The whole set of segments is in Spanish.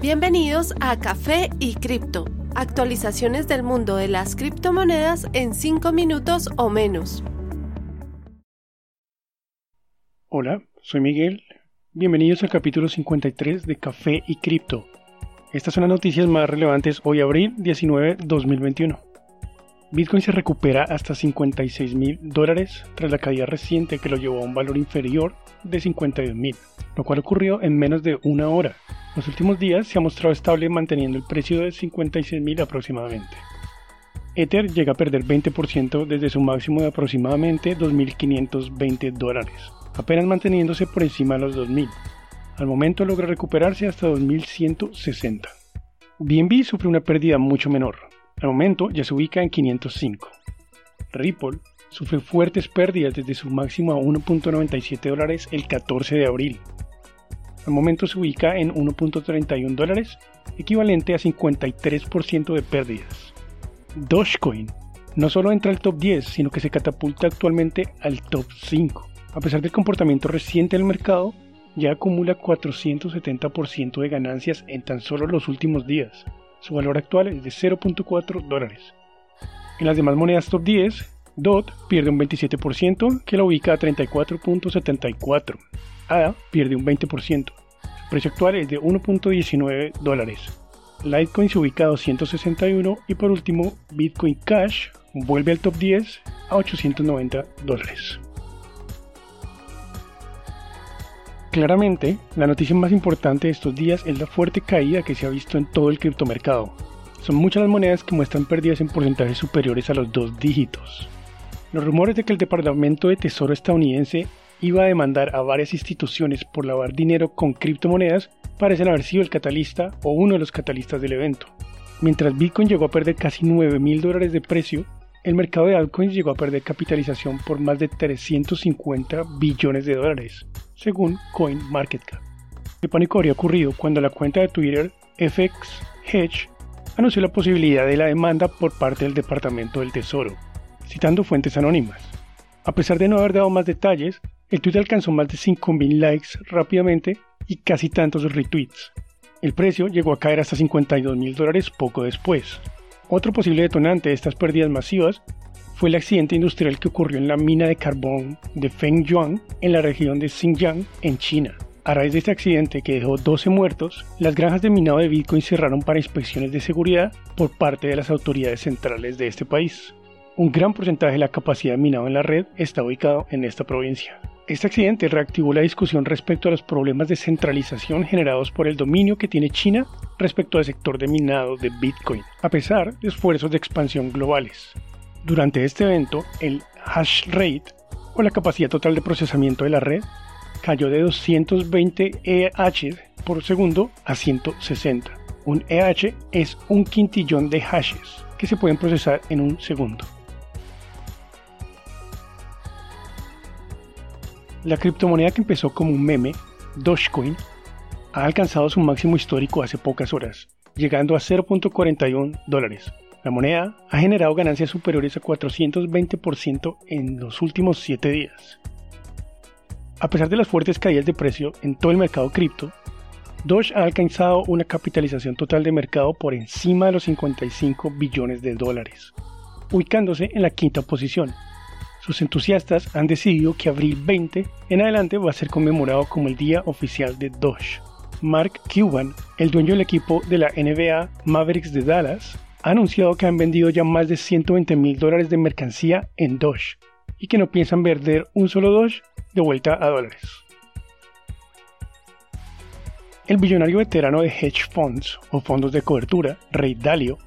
Bienvenidos a Café y Cripto, actualizaciones del mundo de las criptomonedas en 5 minutos o menos. Hola, soy Miguel. Bienvenidos al capítulo 53 de Café y Cripto. Estas son las noticias más relevantes hoy abril 19 2021. Bitcoin se recupera hasta 56 mil dólares tras la caída reciente que lo llevó a un valor inferior de 52 mil, lo cual ocurrió en menos de una hora, los últimos días se ha mostrado estable manteniendo el precio de 56.000 aproximadamente. Ether llega a perder 20% desde su máximo de aproximadamente 2.520 dólares, apenas manteniéndose por encima de los 2.000. Al momento logra recuperarse hasta 2.160. BNB sufre una pérdida mucho menor. Al momento ya se ubica en 505. Ripple sufre fuertes pérdidas desde su máximo a 1.97 dólares el 14 de abril, al momento se ubica en 1.31 dólares, equivalente a 53% de pérdidas. Dogecoin no solo entra al top 10, sino que se catapulta actualmente al top 5. A pesar del comportamiento reciente del mercado, ya acumula 470% de ganancias en tan solo los últimos días. Su valor actual es de 0.4 dólares. En las demás monedas top 10, DOT pierde un 27%, que la ubica a 34.74. ADA pierde un 20%. Su precio actual es de 1.19 dólares. Litecoin se ubica a 261 y por último Bitcoin Cash vuelve al top 10 a 890 dólares. Claramente, la noticia más importante de estos días es la fuerte caída que se ha visto en todo el criptomercado. Son muchas las monedas que muestran pérdidas en porcentajes superiores a los dos dígitos. Los rumores de que el Departamento de Tesoro estadounidense iba a demandar a varias instituciones por lavar dinero con criptomonedas parecen haber sido el catalista o uno de los catalistas del evento. Mientras Bitcoin llegó a perder casi 9 mil dólares de precio, el mercado de altcoins llegó a perder capitalización por más de 350 billones de dólares, según CoinMarketCap. El pánico habría ocurrido cuando la cuenta de Twitter FX Hedge anunció la posibilidad de la demanda por parte del Departamento del Tesoro, citando fuentes anónimas. A pesar de no haber dado más detalles, el tweet alcanzó más de 5.000 likes rápidamente y casi tantos retweets. El precio llegó a caer hasta 52 mil dólares poco después. Otro posible detonante de estas pérdidas masivas fue el accidente industrial que ocurrió en la mina de carbón de Fengyuan en la región de Xinjiang, en China. A raíz de este accidente que dejó 12 muertos, las granjas de minado de Bitcoin cerraron para inspecciones de seguridad por parte de las autoridades centrales de este país. Un gran porcentaje de la capacidad de minado en la red está ubicado en esta provincia. Este accidente reactivó la discusión respecto a los problemas de centralización generados por el dominio que tiene China respecto al sector de minado de Bitcoin, a pesar de esfuerzos de expansión globales. Durante este evento, el hash rate, o la capacidad total de procesamiento de la red, cayó de 220 EH por segundo a 160. Un EH es un quintillón de hashes que se pueden procesar en un segundo. La criptomoneda que empezó como un meme, Dogecoin, ha alcanzado su máximo histórico hace pocas horas, llegando a 0.41 dólares. La moneda ha generado ganancias superiores a 420% en los últimos 7 días. A pesar de las fuertes caídas de precio en todo el mercado cripto, Doge ha alcanzado una capitalización total de mercado por encima de los 55 billones de dólares, ubicándose en la quinta posición, sus entusiastas han decidido que abril 20 en adelante va a ser conmemorado como el día oficial de Doge. Mark Cuban, el dueño del equipo de la NBA Mavericks de Dallas, ha anunciado que han vendido ya más de 120 mil dólares de mercancía en Doge y que no piensan vender un solo Doge de vuelta a dólares. El billonario veterano de hedge funds o fondos de cobertura, Ray Dalio,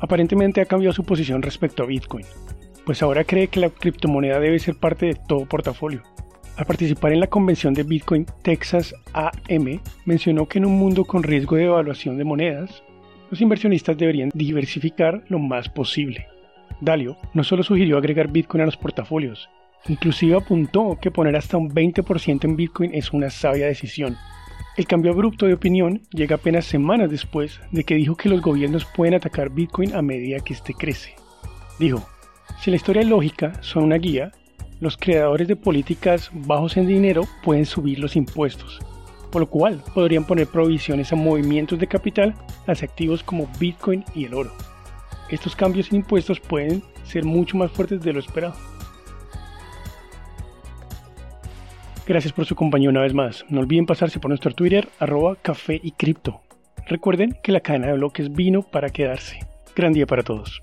aparentemente ha cambiado su posición respecto a Bitcoin pues ahora cree que la criptomoneda debe ser parte de todo portafolio. Al participar en la convención de Bitcoin Texas AM, mencionó que en un mundo con riesgo de evaluación de monedas, los inversionistas deberían diversificar lo más posible. Dalio no solo sugirió agregar Bitcoin a los portafolios, inclusive apuntó que poner hasta un 20% en Bitcoin es una sabia decisión. El cambio abrupto de opinión llega apenas semanas después de que dijo que los gobiernos pueden atacar Bitcoin a medida que éste crece. Dijo, si la historia y lógica son una guía, los creadores de políticas bajos en dinero pueden subir los impuestos, por lo cual podrían poner provisiones a movimientos de capital hacia activos como Bitcoin y el oro. Estos cambios en impuestos pueden ser mucho más fuertes de lo esperado. Gracias por su compañía una vez más. No olviden pasarse por nuestro Twitter, arroba café y cripto. Recuerden que la cadena de bloques vino para quedarse. Gran día para todos.